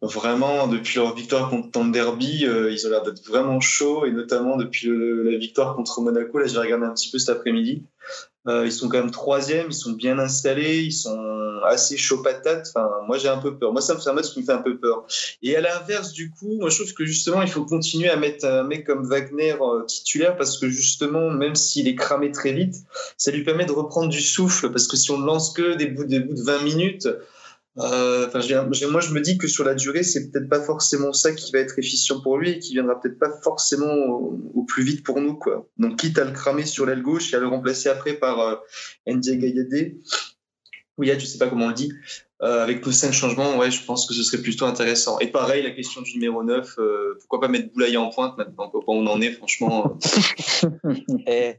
Vraiment, depuis leur victoire contre le Derby, euh, ils ont l'air d'être vraiment chauds et notamment depuis la victoire contre Monaco. Là, j'ai regardé un petit peu cet après-midi. Euh, ils sont quand même troisième, ils sont bien installés, ils sont assez chauds patates. Enfin, moi j'ai un peu peur. Moi ça me fait un match qui me fait un peu peur. Et à l'inverse du coup, moi je trouve que justement il faut continuer à mettre un mec comme Wagner euh, titulaire parce que justement même s'il est cramé très vite, ça lui permet de reprendre du souffle parce que si on ne lance que des bouts de 20 minutes, euh, moi, je me dis que sur la durée, c'est peut-être pas forcément ça qui va être efficient pour lui et qui viendra peut-être pas forcément au, plus vite pour nous, quoi. Donc, quitte à le cramer sur l'aile gauche et à le remplacer après par euh, Ndiaye Gayade, ou Yad, je sais pas comment on le dit, euh, avec nos cinq changements, ouais, je pense que ce serait plutôt intéressant. Et pareil, la question du numéro 9, euh, pourquoi pas mettre Boulaye en pointe maintenant, quoi, on en est, franchement. (laughs) Eh,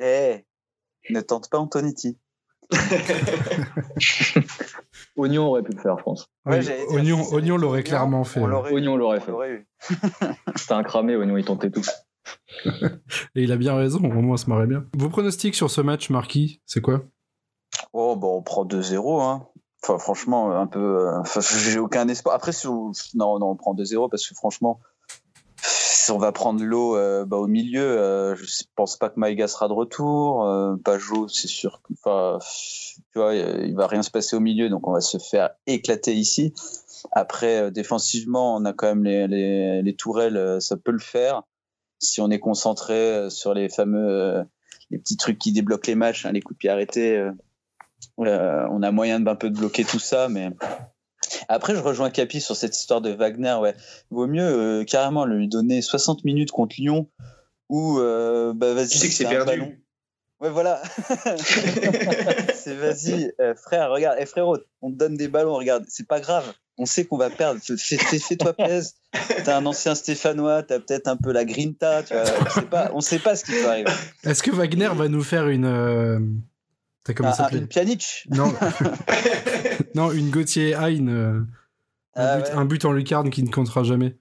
eh, ne tente pas Antonetti. (laughs) Oignon aurait pu le faire, je pense. Ouais, Oignon, Oignon l'aurait clairement fait. Oignon l'aurait fait. (laughs) C'était un cramé, Oignon, il tentait tout. (laughs) Et il a bien raison, au moins, ça marrait bien. Vos pronostics sur ce match, Marquis, c'est quoi? Oh, bon, on prend 2-0. Hein. Enfin, franchement, un peu. Euh, j'ai aucun espoir. Après, non, non, on prend 2-0 parce que franchement, on va prendre l'eau euh, bah, au milieu, euh, je pense pas que Maïga sera de retour. Euh, Pajot, c'est sûr que, tu vois, il va rien se passer au milieu, donc on va se faire éclater ici. Après, euh, défensivement, on a quand même les, les, les, tourelles, ça peut le faire. Si on est concentré sur les fameux, les petits trucs qui débloquent les matchs, hein, les coups de pied on a moyen d'un peu de bloquer tout ça, mais après, je rejoins Capi sur cette histoire de Wagner. Ouais, vaut mieux euh, carrément lui donner 60 minutes contre Lyon ou euh, bah vas-y. Tu sais que c'est perdu. Ballon. Ouais, voilà. (laughs) c'est vas-y, euh, frère, regarde, eh, frérot, on te donne des ballons, regarde, c'est pas grave. On sait qu'on va perdre. Fais-toi plaisir. (laughs) T'as un ancien Stéphanois, t'as peut-être un peu la grinta. Tu vois, on, sait pas, on sait pas ce qui peut arriver. Est-ce que Wagner va nous faire une comment ah, Une Pjanic Non. (laughs) non, une Gauthier Hein, euh, ah, un, but, un, but, en lucarne qui ne comptera jamais.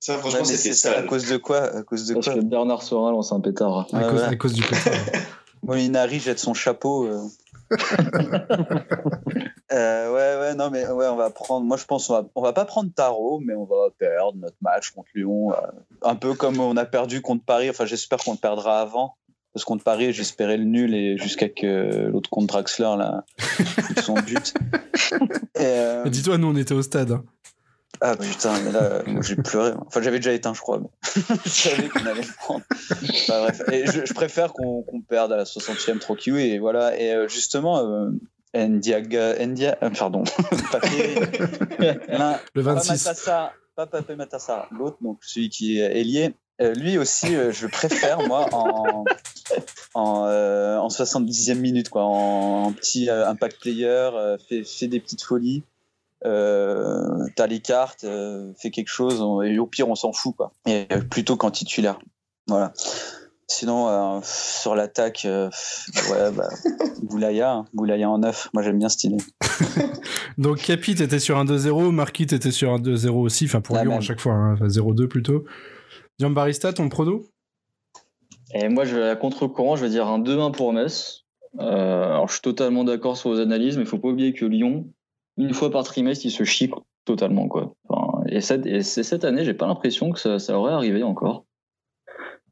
Ça, franchement, ouais, c'est à cause de quoi À cause de Parce quoi que Bernard Sorin lance un pétard. À, cause, à cause, du pétard. (laughs) Molinari jette son chapeau. Euh. (laughs) euh, ouais, ouais, non, mais ouais, on va prendre. Moi, je pense qu'on va, on va pas prendre Tarot, mais on va perdre notre match contre Lyon. Euh, un peu comme on a perdu contre Paris. Enfin, j'espère qu'on le perdra avant. Parce contre Paris, j'espérais le nul et jusqu'à que l'autre contre Draxler là son but. (laughs) Euh, Dis-toi, nous on était au stade. Hein. Ah putain, mais là, moi j'ai pleuré. Enfin, j'avais déjà éteint, je crois. (laughs) je savais qu'on allait le prendre. bref, et je, préfère qu'on perde à la 60e tranquille. Et voilà. Et euh, justement, euh, Ndiaga, Ndia, euh, pardon, (laughs) le 26. Pas Papé Matassa, l'autre, donc celui qui est ailier, euh, lui aussi, euh, je préfère, moi, en, en, euh, en 70e minute, quoi, en, petit impact player, fait, fait, des petites folies. T'as les cartes, fait quelque chose, et au pire, on s'en fout, quoi. Et plutôt qu'en titulaire. Voilà. Sinon, sur l'attaque, ouais, bah, (laughs) Boulaya, hein. Boulaya en neuf. Moi, j'aime bien ce style. (laughs) Donc, Capi, t'étais sur un 2-0, Marquis, t'étais sur un 2-0 aussi, enfin pour Lyon à chaque fois, hein, 0-2 plutôt. Jean Barista, ton prono? Et moi, je vais à contre-courant, je vais dire un 2-1 pour Metz. Euh, alors, je suis totalement d'accord sur vos analyses, mais il faut pas oublier que Lyon, une fois par trimestre, il se chie totalement. Quoi. et, cette, et cette année, j'ai pas l'impression que ça, ça, aurait arrivé encore.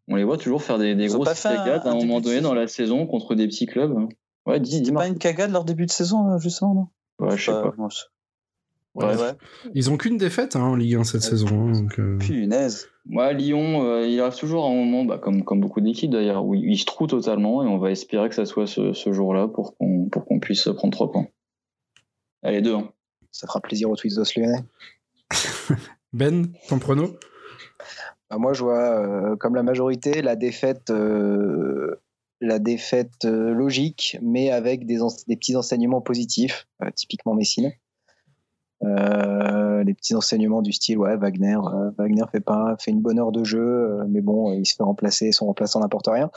On les voit toujours faire des, des grosses cagades à un, moment donné dans la saison contre des petits clubs. Ouais, dis, dis pas une cagade leur début de saison, justement, non? Ouais, je sais pas. Ouais. Ouais. Ils ont qu'une défaite hein, en Ligue 1 cette saison. hein, donc, euh, Punaise. Ouais, Lyon, euh, il arrive toujours à un moment, bah, comme, comme beaucoup d'équipes d'ailleurs, où il se trouve totalement et on va espérer que ça soit ce, ce jour-là pour qu'on pour qu'on puisse prendre trois points. Allez, deux. Hein. Ça fera plaisir aux Twistos lyonnais. (laughs) Ben, ton prono? Bah, moi, je vois, euh, comme la majorité, la défaite, euh, la défaite logique, mais avec des, ense- des petits enseignements positifs, euh, typiquement Messine. Euh, des petits enseignements du style, ouais, Wagner, euh, Wagner fait pas, fait une bonne heure de jeu, euh, mais bon, il se fait remplacer, son remplaçant n'importe rien.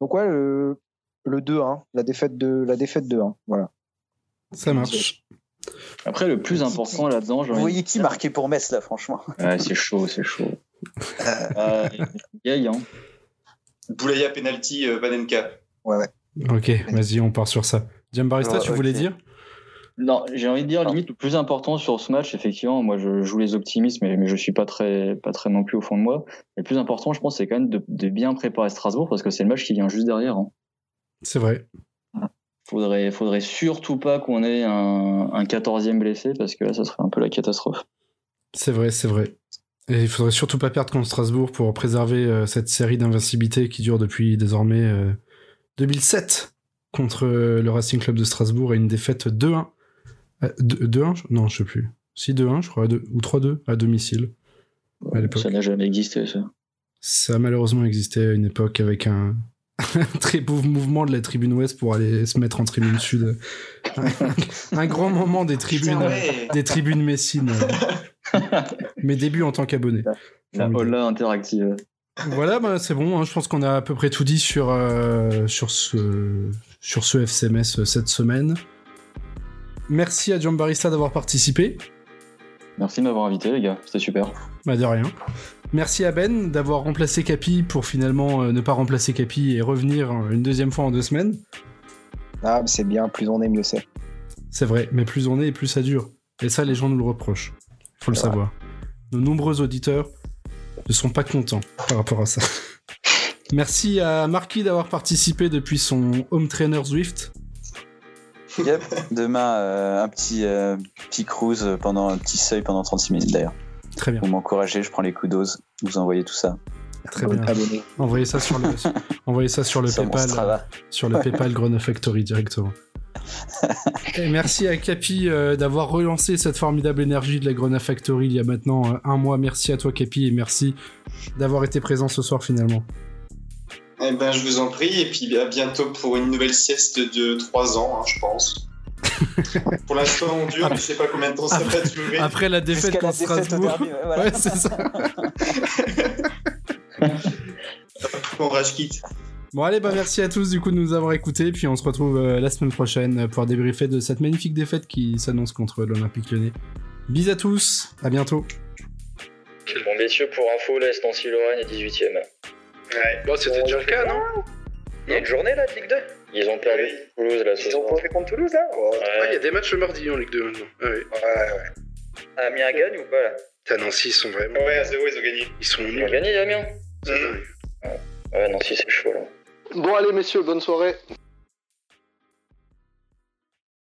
Donc ouais, le, le 2-1, la défaite de, la défaite 2-1, voilà. Ça marche. Après, le plus important là-dedans, Vous voyez qui marquait pour Metz là, franchement? Ouais, c'est chaud, c'est chaud. (laughs) Euh, Gay, hein. Boulaya penalty euh, Vanenka. Ouais, ouais. Ok, vas-y, on part sur ça. Giambarista, Ouais, tu voulais dire? Non, j'ai envie de dire limite le plus important sur ce match, effectivement, moi je joue les optimistes, mais, mais je suis pas très, pas très non plus au fond de moi. Le plus important, je pense, c'est quand même de, de bien préparer Strasbourg parce que c'est le match qui vient juste derrière. Hein. C'est vrai. Faudrait, faudrait surtout pas qu'on ait un, un 14e blessé parce que là, ça serait un peu la catastrophe. C'est vrai, c'est vrai. Et il faudrait surtout pas perdre contre Strasbourg pour préserver euh, cette série d'invincibilité qui dure depuis désormais euh, 2007 contre euh, le Racing Club de Strasbourg et une défaite 2-1. Euh, 2-1 je- Non, je sais plus. Si 2-1, je crois, ou 3-2 à domicile. À. Ça n'a jamais existé, ça. Ça a malheureusement existé à une époque avec un, un (laughs) très beau mouvement de la tribune ouest pour aller se mettre en tribune sud. un, (laughs) un grand moment des tribunes, Putain, ouais. des tribunes messines. Mes débuts en tant qu'abonné. La. Ola interactive. Voilà, bah, c'est bon. hein, je pense qu'on a à peu près tout dit sur, euh, sur, ce, sur ce FCMS euh, cette semaine. Merci à Giambarista d'avoir participé. Merci de m'avoir invité, les gars. C'était super. Bah, de rien. Merci à Ben d'avoir remplacé Capi pour finalement euh, ne pas remplacer Capi et revenir euh, une deuxième fois en deux semaines. Ah, mais c'est bien, plus on est, mieux c'est. C'est vrai, mais plus on est et plus ça dure. Et ça, les gens nous le reprochent. Faut le vrai. savoir. Nos nombreux auditeurs ne sont pas contents (laughs) par rapport à ça. Merci à Marquis d'avoir participé depuis son home trainer Zwift. Yep. Demain, euh, un petit, euh, petit cruise pendant un petit seuil pendant 36 minutes d'ailleurs. Très bien, Vous m'encouragez, je prends les coups dose, vous envoyez tout ça. très bien. Abonné. Envoyez ça sur le, (laughs) envoyez ça sur le Sur PayPal, Strava. sur le PayPal Grona Factory directement. (laughs) Et merci à Capi euh, d'avoir relancé cette formidable énergie de la Grona Factory il y a maintenant euh, un mois. Merci à toi Capi et merci d'avoir été présent ce soir finalement. Eh ben, je vous en prie, et puis à bientôt pour une nouvelle sieste de 3 ans, hein, je pense. (laughs) pour l'instant, on dure, mais je sais pas combien de temps ça va durer. Après la défaite contre Strasbourg. derby, ouais, voilà. Ouais, c'est ça. (laughs) On rage quitte. Bon allez, bah merci à tous du coup de nous avoir écoutés, puis on se retrouve euh, la semaine prochaine pour débriefer de cette magnifique défaite qui s'annonce contre l'Olympique lyonnais. Bis à tous, à bientôt. Bon, messieurs, pour info, là, Estancy-Lorraine est 18ème. Ouais. Bon, c'était déjà le cas, non Il y a une journée là de Ligue 2 Ils ont perdu Oui. Toulouse là ce Ils ont fait contre Toulouse là Oh, Ouais, il y a des matchs le mardi en Ligue 2 maintenant. Ah ouais. Ouais, ouais. Amiens gagne ou pas là Putain, Nancy, ils sont vraiment. Ouais, à 0, ils ont gagné. Ils sont Ils ont gagné Amiens. Ouais, Nancy c'est chaud là. Bon, allez, messieurs, bonne soirée.